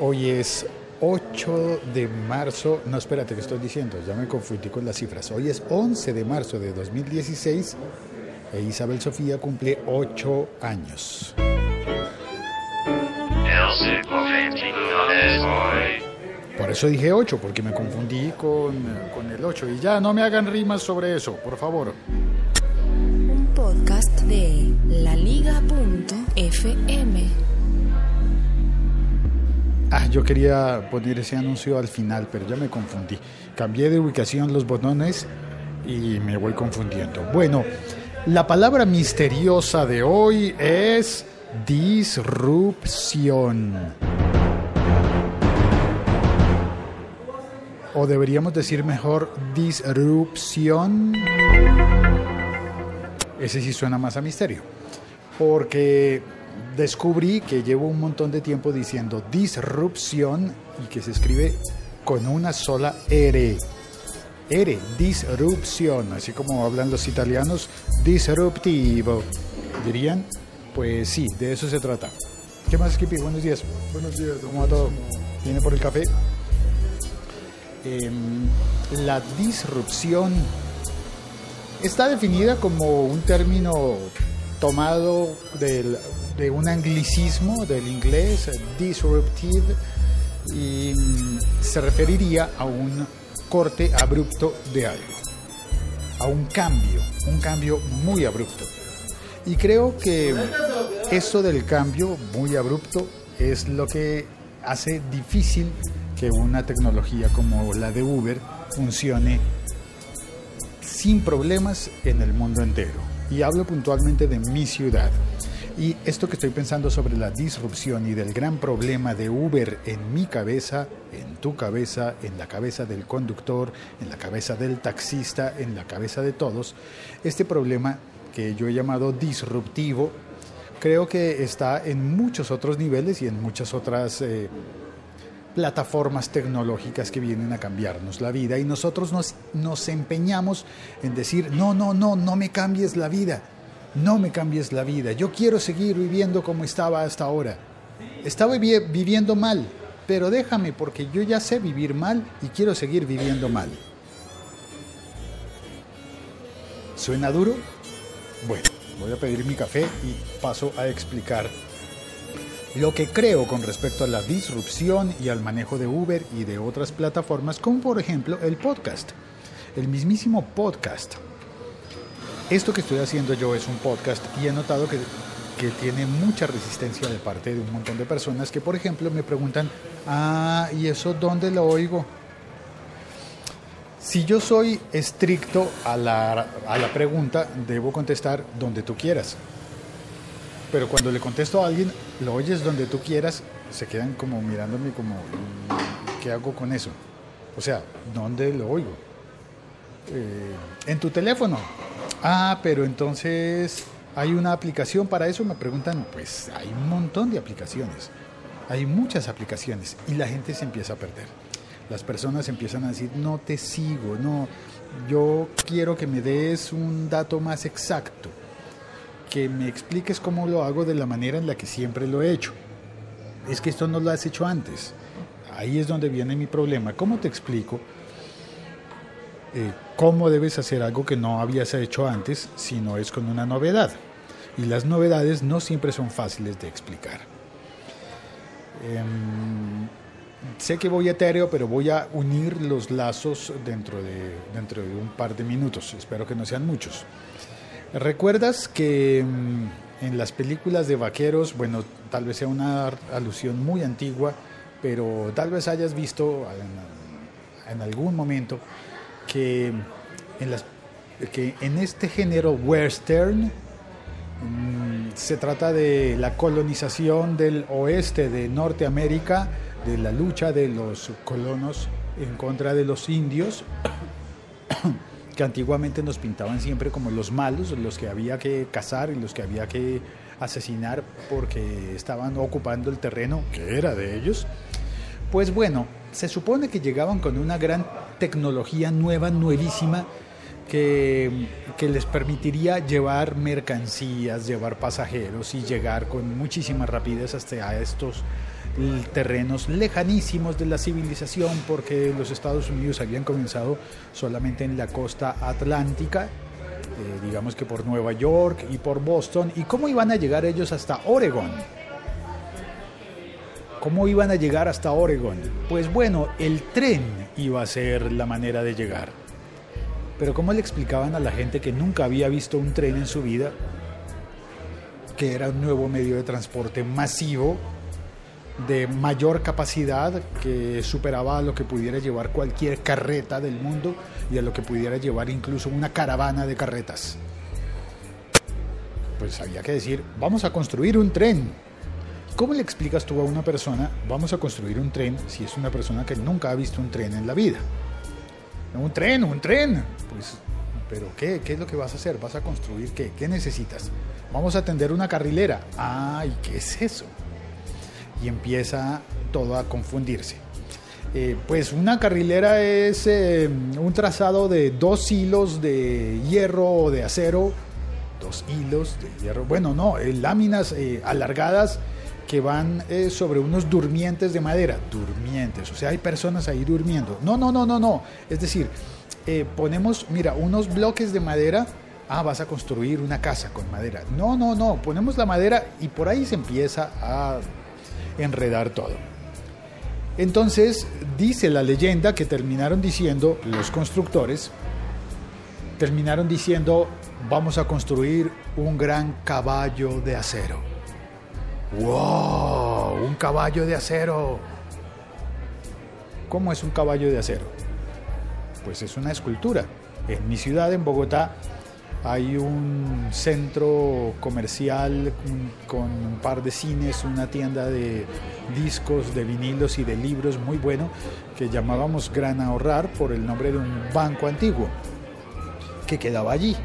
Hoy es 8 de marzo, no espérate que estoy diciendo, ya me confundí con las cifras. Hoy es 11 de marzo de 2016 e Isabel Sofía cumple 8 años. Por eso dije 8, porque me confundí con, con el 8. Y ya, no me hagan rimas sobre eso, por favor. Un podcast de laliga.fm. Ah, yo quería poner ese anuncio al final, pero ya me confundí. Cambié de ubicación los botones y me voy confundiendo. Bueno, la palabra misteriosa de hoy es disrupción. O deberíamos decir mejor disrupción. Ese sí suena más a misterio. Porque descubrí que llevo un montón de tiempo diciendo disrupción y que se escribe con una sola R. R, disrupción, así como hablan los italianos, disruptivo. ¿Dirían? Pues sí, de eso se trata. ¿Qué más, Skippy? Buenos días. Buenos días. ¿Cómo va todo? ¿Viene por el café? Em, la disrupción está definida como un término tomado del, de un anglicismo del inglés, disruptive, y mm, se referiría a un corte abrupto de algo, a un cambio, un cambio muy abrupto. Y creo que eso del cambio muy abrupto es lo que hace difícil que una tecnología como la de Uber funcione sin problemas en el mundo entero. Y hablo puntualmente de mi ciudad. Y esto que estoy pensando sobre la disrupción y del gran problema de Uber en mi cabeza, en tu cabeza, en la cabeza del conductor, en la cabeza del taxista, en la cabeza de todos, este problema que yo he llamado disruptivo, creo que está en muchos otros niveles y en muchas otras eh, plataformas tecnológicas que vienen a cambiarnos la vida. Y nosotros nos, nos empeñamos en decir, no, no, no, no me cambies la vida, no me cambies la vida, yo quiero seguir viviendo como estaba hasta ahora. Estaba viviendo mal, pero déjame porque yo ya sé vivir mal y quiero seguir viviendo mal. ¿Suena duro? Bueno, voy a pedir mi café y paso a explicar lo que creo con respecto a la disrupción y al manejo de Uber y de otras plataformas, como por ejemplo el podcast, el mismísimo podcast. Esto que estoy haciendo yo es un podcast y he notado que, que tiene mucha resistencia de parte de un montón de personas que, por ejemplo, me preguntan, ah, ¿y eso dónde lo oigo? Si yo soy estricto a la, a la pregunta, debo contestar donde tú quieras pero cuando le contesto a alguien, lo oyes donde tú quieras, se quedan como mirándome como, ¿qué hago con eso? O sea, ¿dónde lo oigo? Eh, en tu teléfono. Ah, pero entonces hay una aplicación para eso, me preguntan, pues hay un montón de aplicaciones, hay muchas aplicaciones y la gente se empieza a perder. Las personas empiezan a decir, no te sigo, no, yo quiero que me des un dato más exacto que me expliques cómo lo hago de la manera en la que siempre lo he hecho. Es que esto no lo has hecho antes. Ahí es donde viene mi problema. ¿Cómo te explico eh, cómo debes hacer algo que no habías hecho antes si no es con una novedad? Y las novedades no siempre son fáciles de explicar. Em, sé que voy etéreo, pero voy a unir los lazos dentro de, un par de minutos. Espero que no sean muchos. ¿Recuerdas que mm, en las películas de vaqueros, bueno, tal vez sea una alusión muy antigua, pero tal vez hayas visto en, algún momento que en, las, que en este género western mm, se trata de la colonización del oeste de Norteamérica, de la lucha de los colonos en contra de los indios que antiguamente nos pintaban siempre como los malos, los que había que cazar y los que había que asesinar porque estaban ocupando el terreno que era de ellos. Pues bueno, se supone que llegaban con una gran tecnología nueva, nuevísima, que, que les permitiría llevar mercancías, llevar pasajeros y llegar con muchísima rapidez hasta estos terrenos lejanísimos de la civilización porque los Estados Unidos habían comenzado solamente en la costa atlántica, eh, digamos que por Nueva York y por Boston, y cómo iban a llegar ellos hasta Oregon. ¿Cómo iban a llegar hasta Oregon? Pues bueno, el tren iba a ser la manera de llegar. Pero ¿cómo le explicaban a la gente que nunca había visto un tren en su vida? Que era un nuevo medio de transporte masivo de mayor capacidad que superaba a lo que pudiera llevar cualquier carreta del mundo y a lo que pudiera llevar incluso una caravana de carretas. Pues había que decir, vamos a construir un tren. ¿Cómo le explicas tú a una persona, vamos a construir un tren, si es una persona que nunca ha visto un tren en la vida? Un tren, un tren. Pues, ¿pero qué? ¿Qué es lo que vas a hacer? ¿Vas a construir qué? ¿Qué necesitas? Vamos a tender una carrilera. Ay, ¿qué es eso? y empieza todo a confundirse. Eh, pues una carrilera es eh, un trazado de dos hilos de hierro o de acero, dos hilos de hierro, bueno, no, eh, láminas alargadas que van sobre unos durmientes de madera, durmientes, o sea, hay personas ahí durmiendo. No, no, no, no, no, es decir, ponemos, mira, unos bloques de madera ah, vas a construir una casa con madera. No, no, no, ponemos la madera y por ahí se empieza a enredar todo. Entonces dice la leyenda que terminaron diciendo los constructores, terminaron diciendo vamos a construir un gran caballo de acero. ¡Wow! Un caballo de acero. ¿Cómo es un caballo de acero? Pues es una escultura. En mi ciudad, en Bogotá, hay un centro comercial con un par de cines, una tienda de discos, de vinilos y de libros muy bueno que llamábamos Gran Ahorrar por el nombre de un banco antiguo que quedaba allí.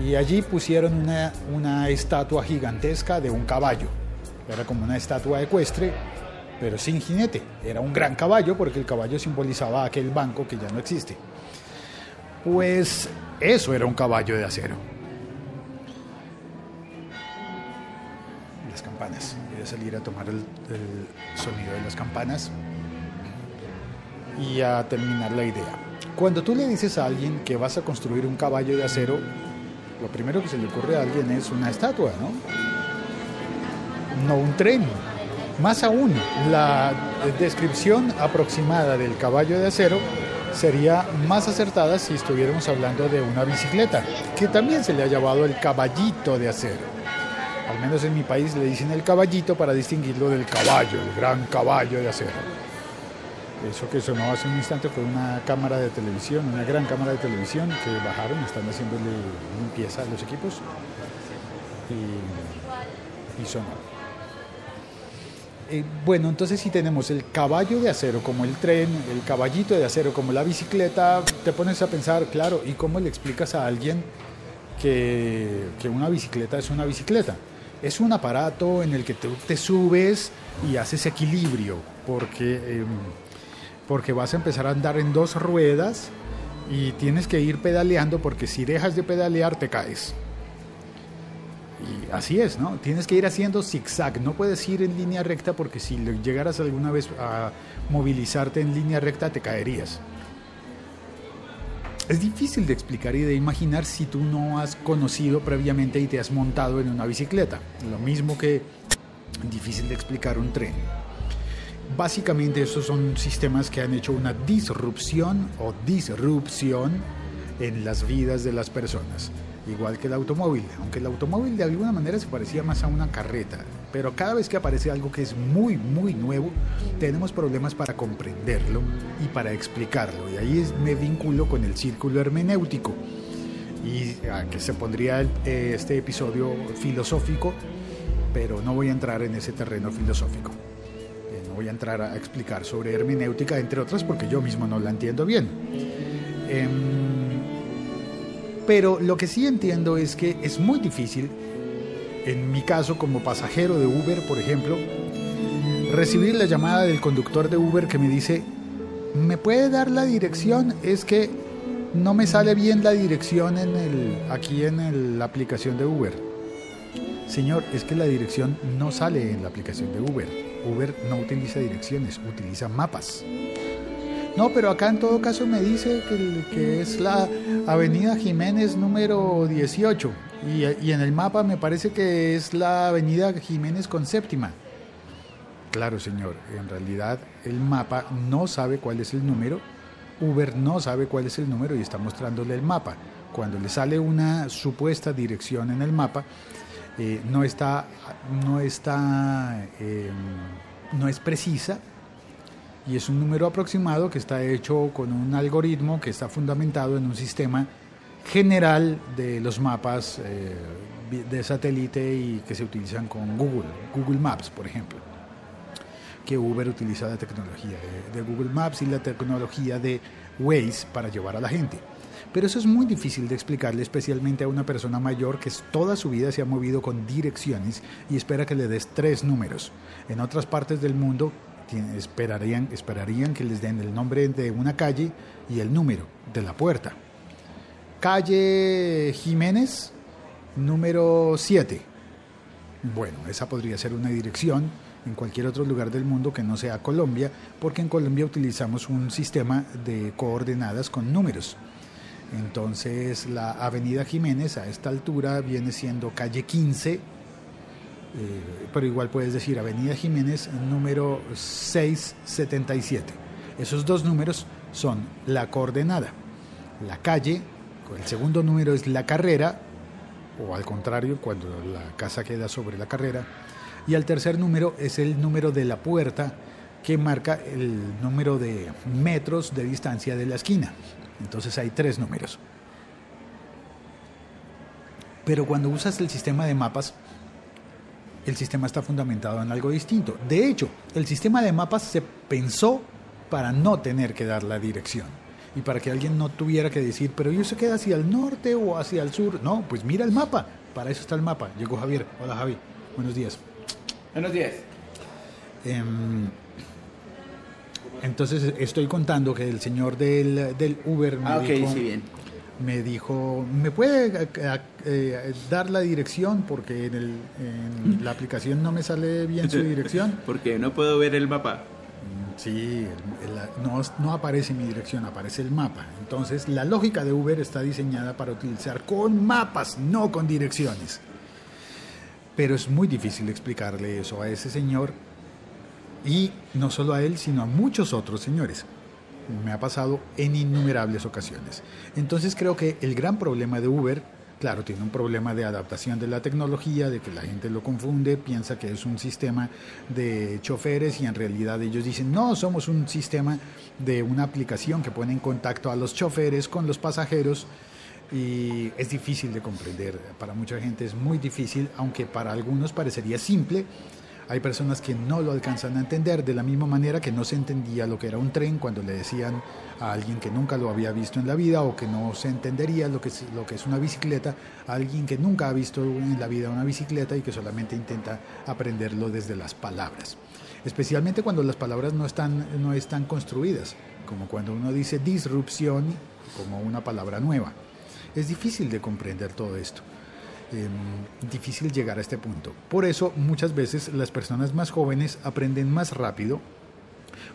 Y allí pusieron una, una estatua gigantesca de un caballo. Era como una estatua ecuestre, pero sin jinete. Era un gran caballo porque el caballo simbolizaba aquel banco que ya no existe. Pues eso era un caballo de acero. Las campanas. Voy a salir a tomar el, sonido de las campanas y a terminar la idea. Cuando tú le dices a alguien que vas a construir un caballo de acero, lo primero que se le ocurre a alguien es una estatua, ¿no? No un tren. Más aún, la descripción aproximada del caballo de acero sería más acertada si estuviéramos hablando de una bicicleta, que también se le ha llamado el caballito de acero. Al menos en mi país le dicen el caballito para distinguirlo del caballo, el gran caballo de acero. Eso que sonó hace un instante fue una cámara de televisión, una gran cámara de televisión que bajaron, están haciéndole limpieza a los equipos y, y sonó. Eh, bueno, entonces si tenemos el caballo de acero como el tren, el caballito de acero como la bicicleta, te pones a pensar, claro, ¿y cómo le explicas a alguien que, una bicicleta es una bicicleta? Es un aparato en el que tú te subes y haces equilibrio, porque, em, porque vas a empezar a andar en dos ruedas y tienes que ir pedaleando porque si dejas de pedalear te caes. Y así es, ¿no? Tienes que ir haciendo zigzag, no puedes ir en línea recta porque si llegaras alguna vez a movilizarte en línea recta te caerías. Es difícil de explicar y de imaginar si tú no has conocido previamente y te has montado en una bicicleta. Lo mismo que difícil de explicar un tren. Básicamente estos son sistemas que han hecho una disrupción o disrupción en las vidas de las personas igual que el automóvil, aunque el automóvil de alguna manera se parecía más a una carreta, pero cada vez que aparece algo que es muy, muy nuevo, tenemos problemas para comprenderlo y para explicarlo, y ahí me vinculo con el círculo hermenéutico, y a que se pondría eh, este episodio filosófico, pero no voy a entrar en ese terreno filosófico. Eh, no voy a entrar a explicar sobre hermenéutica, entre otras, porque yo mismo no la entiendo bien. Em, pero lo que sí entiendo es que es muy difícil, en mi caso como pasajero de Uber, por ejemplo, recibir la llamada del conductor de Uber que me dice, ¿me puede dar la dirección? Es que no me sale bien la dirección aquí en la aplicación de Uber. Señor, es que la dirección no sale en la aplicación de Uber. Uber no utiliza direcciones, utiliza mapas. No, pero acá en todo caso me dice que, es la Avenida Jiménez número 18 y, y en el mapa me parece que es la Avenida Jiménez con séptima. Claro, señor, en realidad el mapa no sabe cuál es el número, Uber no sabe cuál es el número y está mostrándole el mapa. Cuando le sale una supuesta dirección en el mapa, eh, no está, no está, eh, no es precisa y es un número aproximado que está hecho con un algoritmo que está fundamentado en un sistema general de los mapas eh, de satélite y que se utilizan con Google, Google Maps, por ejemplo que Uber utiliza la tecnología de, de Google Maps y la tecnología de Waze para llevar a la gente. Pero eso es muy difícil de explicarle, especialmente a una persona mayor que toda su vida se ha movido con direcciones y espera que le des tres números. En otras partes del mundo esperarían, esperarían que les den el nombre de una calle y el número de la puerta. Calle Jiménez, número 7. Bueno, esa podría ser una dirección en cualquier otro lugar del mundo que no sea Colombia, porque en Colombia utilizamos un sistema de coordenadas con números. Entonces, la Avenida Jiménez a esta altura viene siendo calle 15, eh, pero igual puedes decir Avenida Jiménez número 677. Esos dos números son la coordenada. La calle, el segundo número es la carrera, o al contrario, cuando la casa queda sobre la carrera. Y el tercer número es el número de la puerta que marca el número de metros de distancia de la esquina. Entonces hay tres números. Pero cuando usas el sistema de mapas, el sistema está fundamentado en algo distinto. De hecho, el sistema de mapas se pensó para no tener que dar la dirección y para que alguien no tuviera que decir, pero yo se queda hacia el norte o hacia el sur. No, pues mira el mapa. Para eso está el mapa. Llegó Javier. Hola Javi. Buenos días. Buenos días. Em, entonces estoy contando que el señor del, del Uber me Ah, ok, dijo, sí, bien. Me dijo, ¿me puede eh, eh, dar la dirección? Porque en, el- en la aplicación no me sale bien su dirección. Porque no puedo ver el mapa. Sí, el- el- no, no aparece mi dirección, aparece el mapa. Entonces, la lógica de Uber está diseñada para utilizar con mapas, no con direcciones. Pero es muy difícil explicarle eso a ese señor y no solo a él, sino a muchos otros señores. Me ha pasado en innumerables ocasiones. Entonces creo que el gran problema de Uber, claro, tiene un problema de adaptación de la tecnología, de que la gente lo confunde, piensa que es un sistema de choferes y en realidad ellos dicen, no, somos un sistema de una aplicación que pone en contacto a los choferes con los pasajeros y es difícil de comprender. Para mucha gente es muy difícil, aunque para algunos parecería simple. Hay personas que no lo alcanzan a entender de la misma manera que no se entendía lo que era un tren cuando le decían a alguien que nunca lo había visto en la vida o que no se entendería lo que es, lo que es una bicicleta a alguien que nunca ha visto en la vida una bicicleta y que solamente intenta aprenderlo desde las palabras. Especialmente cuando las palabras no están, no están construidas, como cuando uno dice disrupción como una palabra nueva. Es difícil de comprender todo esto. Eh, difícil llegar a este punto. Por eso muchas veces las personas más jóvenes aprenden más rápido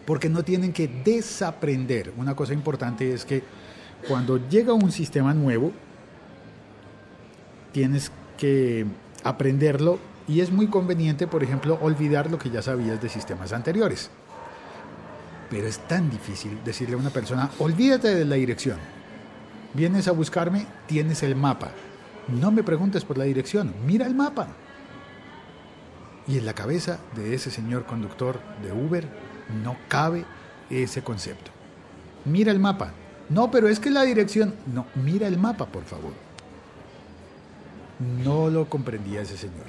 porque no tienen que desaprender. Una cosa importante es que cuando llega un sistema nuevo, tienes que aprenderlo y es muy conveniente, por ejemplo, olvidar lo que ya sabías de sistemas anteriores. Pero es tan difícil decirle a una persona, olvídate de la dirección. Vienes a buscarme, tienes el mapa. No me preguntes por la dirección, mira el mapa. Y en la cabeza de ese señor conductor de Uber no cabe ese concepto. Mira el mapa. No, pero es que la dirección... No, mira el mapa, por favor. No lo comprendía ese señor.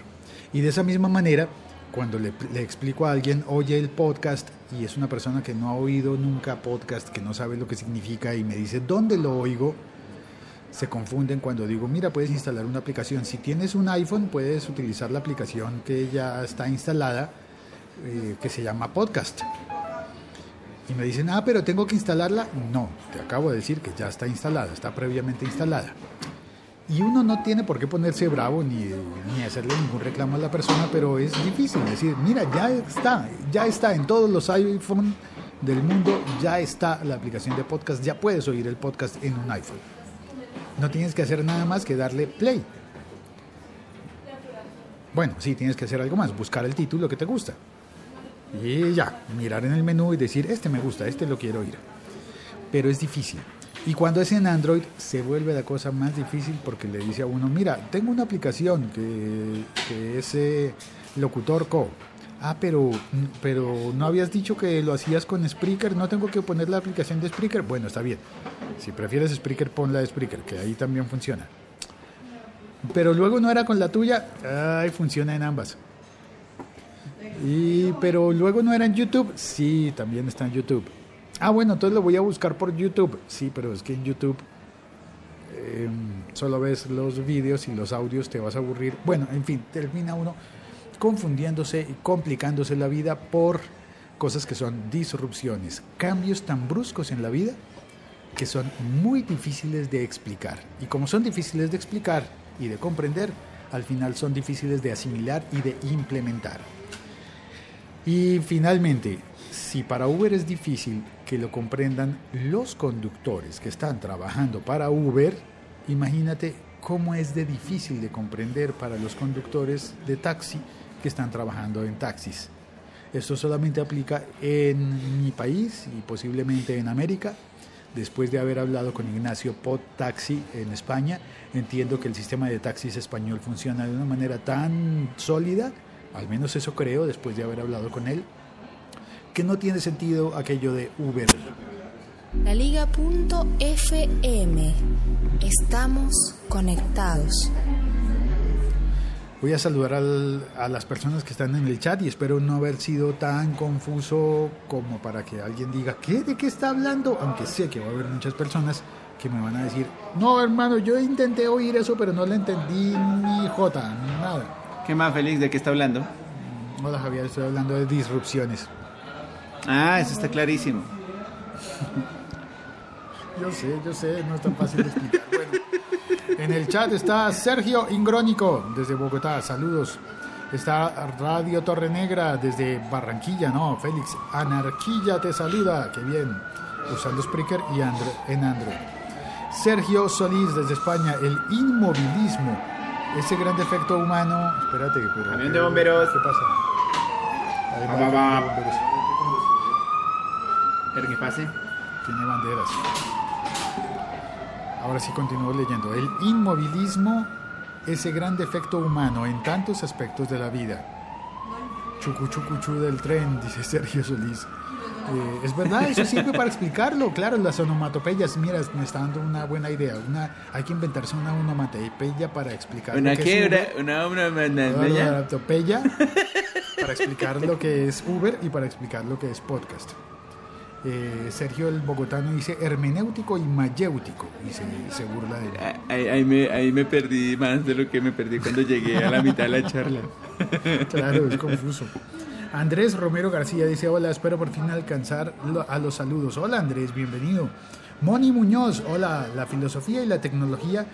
Y de esa misma manera, cuando le, explico a alguien, oye el podcast, y es una persona que no ha oído nunca podcast, que no sabe lo que significa, y me dice, ¿dónde lo oigo? Se confunden cuando digo, mira, puedes instalar una aplicación. Si tienes un iPhone, puedes utilizar la aplicación que ya está instalada, eh, que se llama Podcast. Y me dicen, ah, pero tengo que instalarla. No, te acabo de decir que ya está instalada, está previamente instalada. Y uno no tiene por qué ponerse bravo ni, ni hacerle ningún reclamo a la persona, pero es difícil decir, mira, ya está, ya está en todos los iPhone del mundo, ya está la aplicación de podcast, ya puedes oír el podcast en un iPhone. No tienes que hacer nada más que darle play. Bueno, sí, tienes que hacer algo más, buscar el título que te gusta. Y ya, mirar en el menú y decir, este me gusta, este lo quiero oír. Pero es difícil. Y cuando es en Android se vuelve la cosa más difícil porque le dice a uno, mira, tengo una aplicación que, que es eh, Locutor Co. Ah, pero, pero no habías dicho que lo hacías con Spreaker, no tengo que poner la aplicación de Spreaker. Bueno, está bien. Si prefieres Spreaker, pon la de Spreaker, que ahí también funciona. Pero luego no era con la tuya, ay, funciona en ambas. Y, pero luego no era en YouTube, sí, también está en YouTube. Ah, bueno, entonces lo voy a buscar por YouTube. Sí, pero es que en YouTube eh, solo ves los vídeos y los audios, te vas a aburrir. Bueno, en fin, termina uno confundiéndose y complicándose la vida por cosas que son disrupciones, cambios tan bruscos en la vida que son muy difíciles de explicar. Y como son difíciles de explicar y de comprender, al final son difíciles de asimilar y de implementar. Y finalmente, si para Uber es difícil que lo comprendan los conductores que están trabajando para Uber, imagínate cómo es de difícil de comprender para los conductores de taxi que están trabajando en taxis. Esto solamente aplica en mi país y posiblemente en América. Después de haber hablado con Ignacio Pot Taxi en España, entiendo que el sistema de taxis español funciona de una manera tan sólida, al menos eso creo después de haber hablado con él, que no tiene sentido aquello de Uber. La Liga.fm. Estamos conectados. Voy a saludar al, a las personas que están en el chat y espero no haber sido tan confuso como para que alguien diga, ¿qué? ¿De qué está hablando? Aunque sé que va a haber muchas personas que me van a decir, no hermano, yo intenté oír eso, pero no le entendí ni jota, ni nada. ¿Qué más feliz de qué está hablando? Hola Javier, estoy hablando de disrupciones. Ah, eso está clarísimo. Yo sé, yo sé, no es tan fácil de explicar. Bueno, en el chat está Sergio Ingrónico desde Bogotá, saludos. Está Radio Torre Negra desde Barranquilla, no, Félix. Anarquilla te saluda, qué bien. Usando Spreaker y Andro, en Android. Sergio Solís desde España, el inmovilismo, ese gran defecto humano. Espérate, pero. Camión de bomberos. ¿Qué pasa? Hay Va, va, va. bomberos. Pero que pase. Tiene banderas. Ahora sí continúo leyendo. El inmovilismo, ese gran defecto humano en tantos aspectos de la vida. Chucu chucu chu del tren, dice Sergio Solís. Eh, es verdad, eso sirve para explicarlo. Claro, las onomatopeyas, mira, me está dando una buena idea. Una, hay que inventarse una onomatopeya para explicar Una que es una, una, una, una, Una una- ya. onomatopeya para explicar lo que es Uber y para explicar lo que es podcast. Eh, Sergio el bogotano dice hermenéutico y mayéutico y se, se burla de él. Ah, Ahí, ahí me, ahí me perdí más de lo que me perdí cuando llegué a la mitad de la charla. Claro, es confuso. Andrés Romero García dice, hola, espero por fin alcanzar a los saludos. Hola Andrés, bienvenido. Moni Muñoz, hola, la filosofía y la tecnología,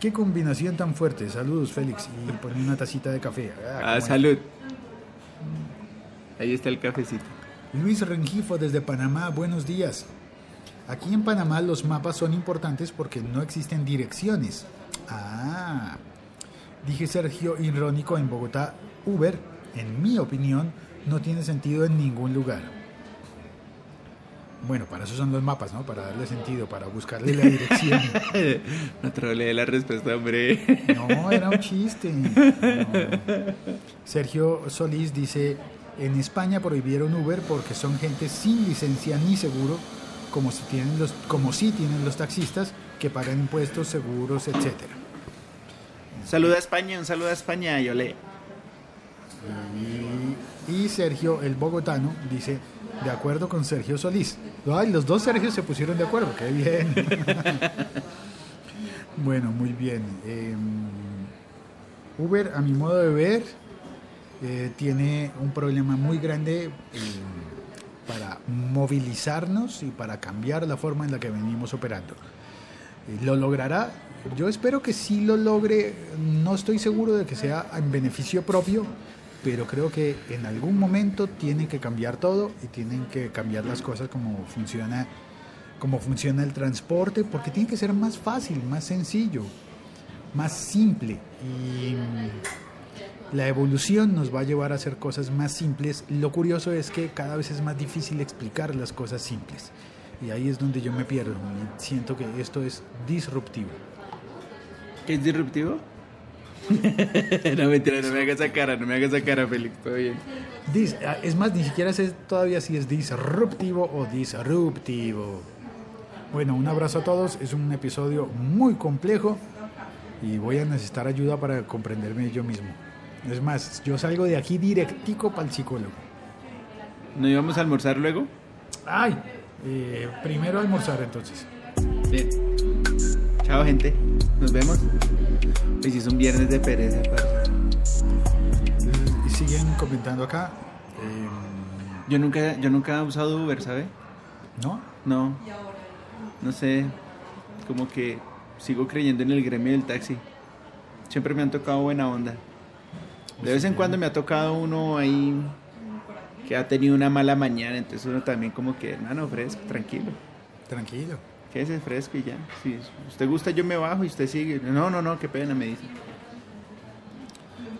qué combinación tan fuerte. Saludos Félix y pone una tacita de café. Ah, Ah, salud. Ahí está el cafecito. Luis Rengifo desde Panamá, buenos días. Aquí en Panamá los mapas son importantes porque no existen direcciones. Ah, dije Sergio Irónico en Bogotá, Uber, en mi opinión, no tiene sentido en ningún lugar. Bueno, para eso son los mapas, ¿no? Para darle sentido, para buscarle la dirección. No troleé la respuesta, hombre. No, era un chiste. No. Sergio Solís dice, en España prohibieron Uber porque son gente sin licencia ni seguro, como si tienen los, como si tienen los taxistas que pagan impuestos, seguros, etcétera. Saluda a España, un saludo a España, yo le. Y, y Sergio, el bogotano, dice, de acuerdo con Sergio Solís. Ay, los dos Sergios se pusieron de acuerdo, qué bien. bueno, muy bien. Eh, Uber, a mi modo de ver, eh, tiene un problema muy grande eh, para movilizarnos y para cambiar la forma en la que venimos operando. Eh, ¿Lo logrará? Yo espero que sí lo logre. No estoy seguro de que sea en beneficio propio, pero creo que en algún momento tienen que cambiar todo y tienen que cambiar las cosas como funciona, como funciona el transporte, porque tiene que ser más fácil, más sencillo, más simple. Y la evolución nos va a llevar a hacer cosas más simples. Lo curioso es que cada vez es más difícil explicar las cosas simples. Y ahí es donde yo me pierdo. y siento que esto es disruptivo. ¿Qué es disruptivo? no mentira, no me hagas esa cara, no me hagas esa cara, Félix, todo bien. Dis- ah, es más, ni siquiera sé todavía si es disruptivo o disruptivo. Bueno, un abrazo a todos. Es un episodio muy complejo y voy a necesitar ayuda para comprenderme yo mismo. Es más, yo salgo de aquí directico para el psicólogo. ¿No íbamos a almorzar luego? Ay, eh, primero almorzar entonces. Bien. Chao, gente. Nos vemos. Sí es un viernes de pereza, parce. Y siguen comentando acá. eh, Yo nunca, yo nunca he usado Uber, ¿sabe? ¿No? No. No sé. Como que sigo creyendo en el gremio del taxi. Siempre me han tocado buena onda. De vez en cuando me ha tocado uno ahí que ha tenido una mala mañana, entonces uno también como que, hermano, fresco, tranquilo. Tranquilo. Quédese fresco y ya. Si usted gusta, yo me bajo y usted sigue. No, no, no, qué pena, me dice.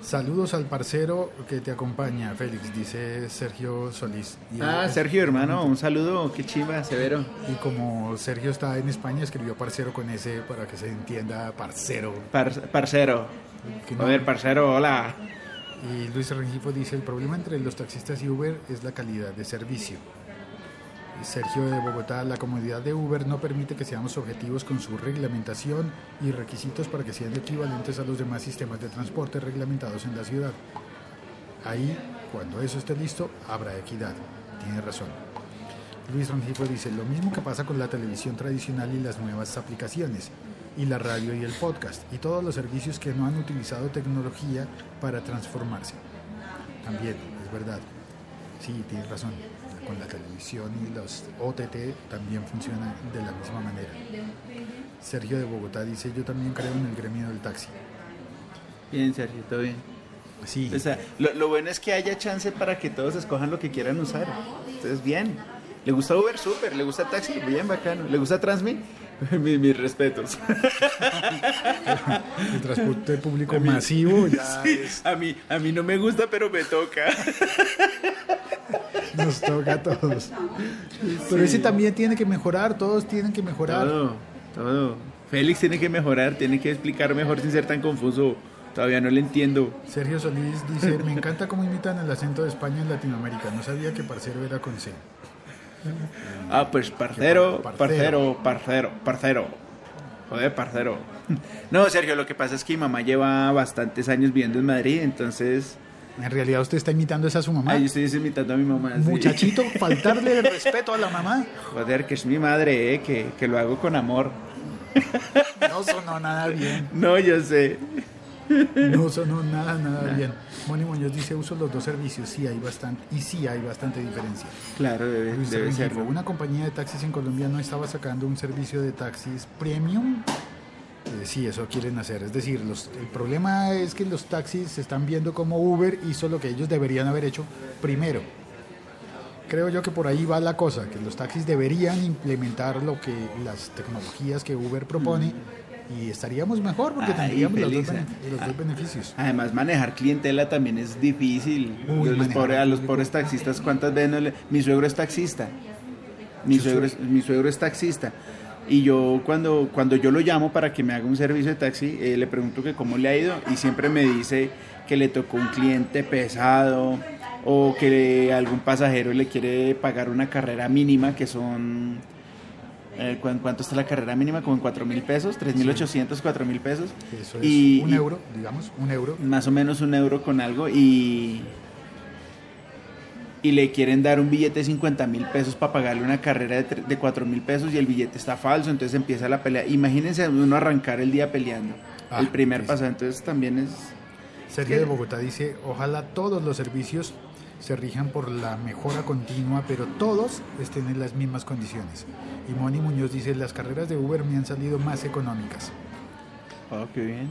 Saludos al parcero que te acompaña, Félix, dice Sergio Solís. Y Ah, Sergio, hermano, un saludo, qué chiva, severo. Y como Sergio está en España, escribió parcero con ese para que se entienda parcero. Par- parcero. Que A no- ver, parcero, hola. Y Luis Rengifo dice, el problema entre los taxistas y Uber es la calidad de servicio. Sergio de Bogotá, la comodidad de Uber no permite que seamos objetivos con su reglamentación y requisitos para que sean equivalentes a los demás sistemas de transporte reglamentados en la ciudad. Ahí, cuando eso esté listo, habrá equidad. Tiene razón. Luis Rengifo dice, lo mismo que pasa con la televisión tradicional y las nuevas aplicaciones, y la radio y el podcast, y todos los servicios que no han utilizado tecnología para transformarse. También, es verdad. Sí, tienes razón. Con la televisión y los OTT también funciona de la misma manera. Sergio de Bogotá dice, yo también creo en el gremio del taxi. Bien, Sergio, todo bien. Sí, O sea, lo, lo bueno es que haya chance para que todos escojan lo que quieran usar. Entonces, bien. ¿Le gusta Uber? Súper. ¿Le gusta taxi? Bien, bacano. ¿Le gusta Transmi? mis, mis respetos. el transporte público masivo ya es- A mí, a mí no me gusta, pero me toca. nos toca a todos. Pero ese también tiene que mejorar, todos tienen que mejorar. Todo, todo. Félix tiene que mejorar, tiene que explicar mejor sin ser tan confuso. Todavía no le entiendo. Sergio Solís dice, me encanta cómo imitan el acento de España en Latinoamérica. No sabía que parcero era con C. Ah, pues parcero, Parcero. parcero, parcero. Joder, parcero. No, Sergio, lo que pasa es que mi mamá lleva bastantes años viviendo en Madrid, entonces... En realidad usted está imitando esa a su mamá. Ay, yo estoy imitando a mi mamá. sí. Muchachito, faltarle el respeto a la mamá. Joder, que es mi madre, eh, que, que lo hago con amor. No sonó nada bien. No, yo sé. No sonó nada, nada bien. Moni Muñoz dice, uso los dos servicios. Sí, hay bastante. Y sí hay bastante diferencia. Claro, debe, Luis debe serlo. Una compañía de taxis en Colombia no estaba sacando un servicio de taxis premium. Eh, sí, eso quieren hacer. Es decir, los- el problema es que los taxis se están viendo como Uber hizo lo que ellos deberían haber hecho primero. Creo yo que por ahí va la cosa, que los taxis deberían implementar lo que las tecnologías que Uber propone y estaríamos mejor porque Ay, tendríamos los, dos, los dos beneficios. Además, manejar clientela también es difícil. Uy, Los pobres- a los pobres taxistas, ¿cuántas veces no le... Mi suegro es taxista. Mi Su suegro es, mi suegro es taxista. Y yo cuando, cuando yo lo llamo para que me haga un servicio de taxi, eh, le pregunto que cómo le ha ido y siempre me dice que le tocó un cliente pesado o que algún pasajero le quiere pagar una carrera mínima que son... eh, ¿cu- ¿Cuánto está la carrera mínima? Como en 4 mil pesos, 3 mil 800, 4 mil pesos. Eso es Y- un y- euro, digamos, un euro. más o menos un euro con algo y y le quieren dar un billete de 50 mil pesos para pagarle una carrera de, de 4 mil pesos y el billete está falso, entonces empieza la pelea. Imagínense uno arrancar el día peleando. Ah, el primer sí. paso, entonces también es... Sergio de Bogotá dice, ojalá todos los servicios se rijan por la mejora continua, pero todos estén en las mismas condiciones. Y Moni Muñoz dice, las carreras de Uber me han salido más económicas. Oh, qué bien.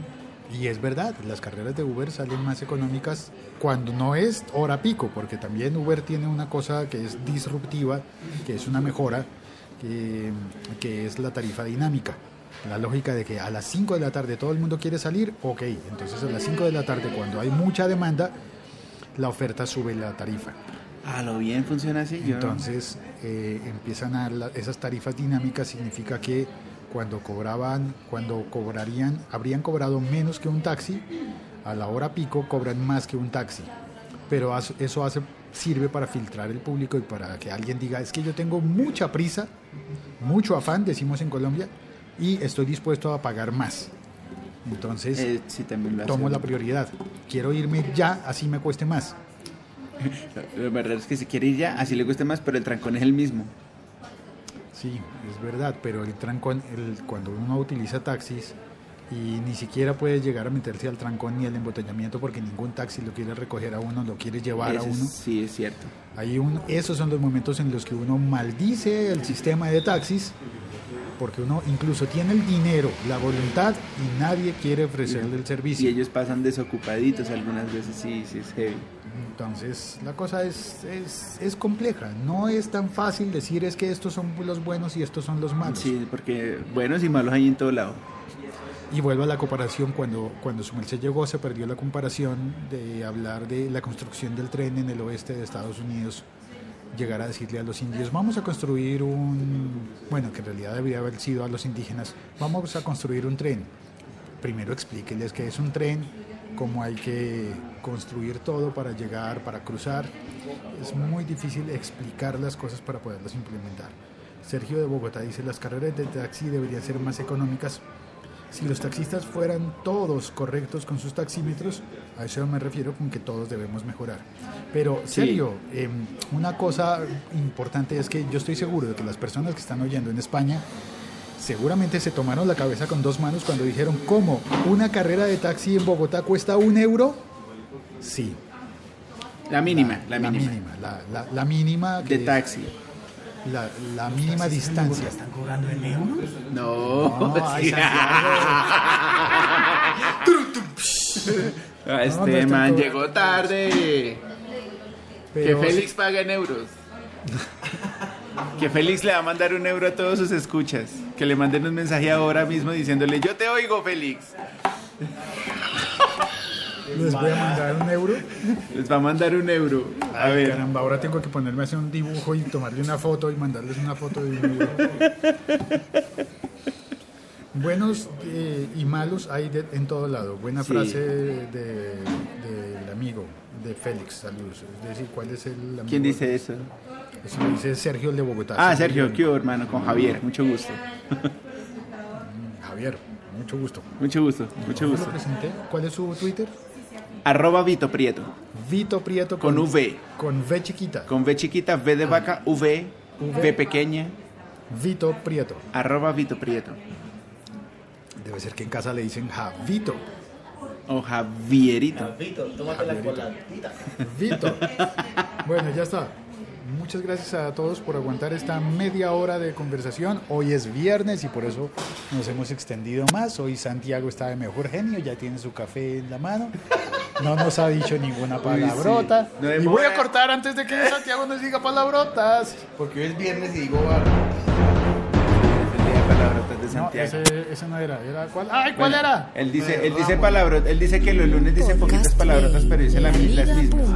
Y es verdad, las carreras de Uber salen más económicas cuando no es hora pico, porque también Uber tiene una cosa que es disruptiva, que es una mejora, que, que es la tarifa dinámica. La lógica de que a las 5 de la tarde todo el mundo quiere salir, ok, entonces a las 5 de la tarde cuando hay mucha demanda, la oferta sube la tarifa. Ah, lo bien funciona así. Entonces eh, empiezan a la- esas tarifas dinámicas significa que cuando cobraban, cuando cobrarían, habrían cobrado menos que un taxi, a la hora pico cobran más que un taxi. Pero eso hace, sirve para filtrar el público y para que alguien diga, es que yo tengo mucha prisa, mucho afán, decimos en Colombia, y estoy dispuesto a pagar más. Entonces Eh, sí, también lo hace. tomo la prioridad. Quiero irme ya, así me cueste más. Lo verdad es que si quiere ir ya, así le guste más, pero el trancón es el mismo. Sí, es verdad, pero el trancón, el, cuando uno utiliza taxis y ni siquiera puede llegar a meterse al trancón ni al embotellamiento porque ningún taxi lo quiere recoger a uno, lo quiere llevar a Ese uno. Sí, es cierto. Hay un, esos son los momentos en los que uno maldice el sistema de taxis porque uno incluso tiene el dinero, la voluntad y nadie quiere ofrecerle el Y servicio. ellos pasan desocupaditos algunas veces, sí, sí, es heavy. Entonces la cosa es, es, es compleja, no es tan fácil decir es que estos son los buenos y estos son los malos. Sí, porque buenos y malos hay en todo lado. Y vuelvo a la comparación, cuando, cuando su merced llegó se perdió la comparación de hablar de la construcción del tren en el oeste de Estados Unidos, llegar a decirle a los indios, vamos a construir un, bueno, que en realidad debería haber sido a los indígenas, vamos a construir un tren. Primero explíqueles qué es un tren, cómo hay que construir todo para llegar, para cruzar. Es muy difícil explicar las cosas para poderlas implementar. Sergio de Bogotá dice, las carreras de taxi deberían ser más económicas si los taxistas fueran todos correctos con sus taxímetros, a eso me refiero con que todos debemos mejorar. Pero, Sí. serio, eh, una cosa importante es que yo estoy seguro de que las personas que están oyendo en España seguramente se tomaron la cabeza con dos manos cuando dijeron, ¿cómo? ¿Una carrera de taxi en Bogotá cuesta un euro? Sí. La mínima, la, mínima. la, la- la mínima De que- taxi. La, la mínima distancia. ¿Están cobrando en euros? No, No, ay, sí. No, no este man cobrando. llegó tarde. Pero- que Félix paga en euros. que Félix le va a mandar un euro a todos sus escuchas. Que le manden un mensaje ahora mismo diciéndole, yo te oigo, Félix. Les voy a mandar un euro. Les va a mandar un euro. A Ay, ver. caramba, ahora tengo que ponerme a hacer un dibujo y tomarle una foto y mandarles una foto de un euro. Buenos eh, y malos hay de- en todo lado. Buena Sí. frase de- del amigo, de Félix, saludos. Es decir, ¿cuál es el amigo? ¿Quién dice eso? Eso lo dice Sergio de Bogotá. Ah, Sergio, ¿qué hubo, hermano? Con Javier, mucho gusto. Javier, mucho gusto. Mucho gusto, mucho ¿Cómo gusto. ¿Cuál es su Twitter? Arroba Vito Prieto. Vito Prieto Con V. Con V chiquita. Con V chiquita, V de vaca, V, V. V pequeña, Vito Prieto. arroba Vito Prieto. Debe ser que en casa le dicen Javito. O Javierito. Vito, tómate la coladita. Vito. Bueno, ya está. Muchas gracias a todos por aguantar esta media hora de conversación. Hoy es viernes y por eso nos hemos extendido más. Hoy Santiago está de mejor genio, ya tiene su café en la mano. No nos ha dicho ninguna palabrota. No y voy a cortar antes de que Santiago nos diga palabrotas. Porque hoy es viernes y digo barro. El día de palabrotas de No, Santiago. ese, ese no era. era ¿cuál? ¡Ay, cuál Bueno, era! Él dice, él dice palabrotas, él dice que los lunes dice poquitas palabrotas, pero dice las, las mismas.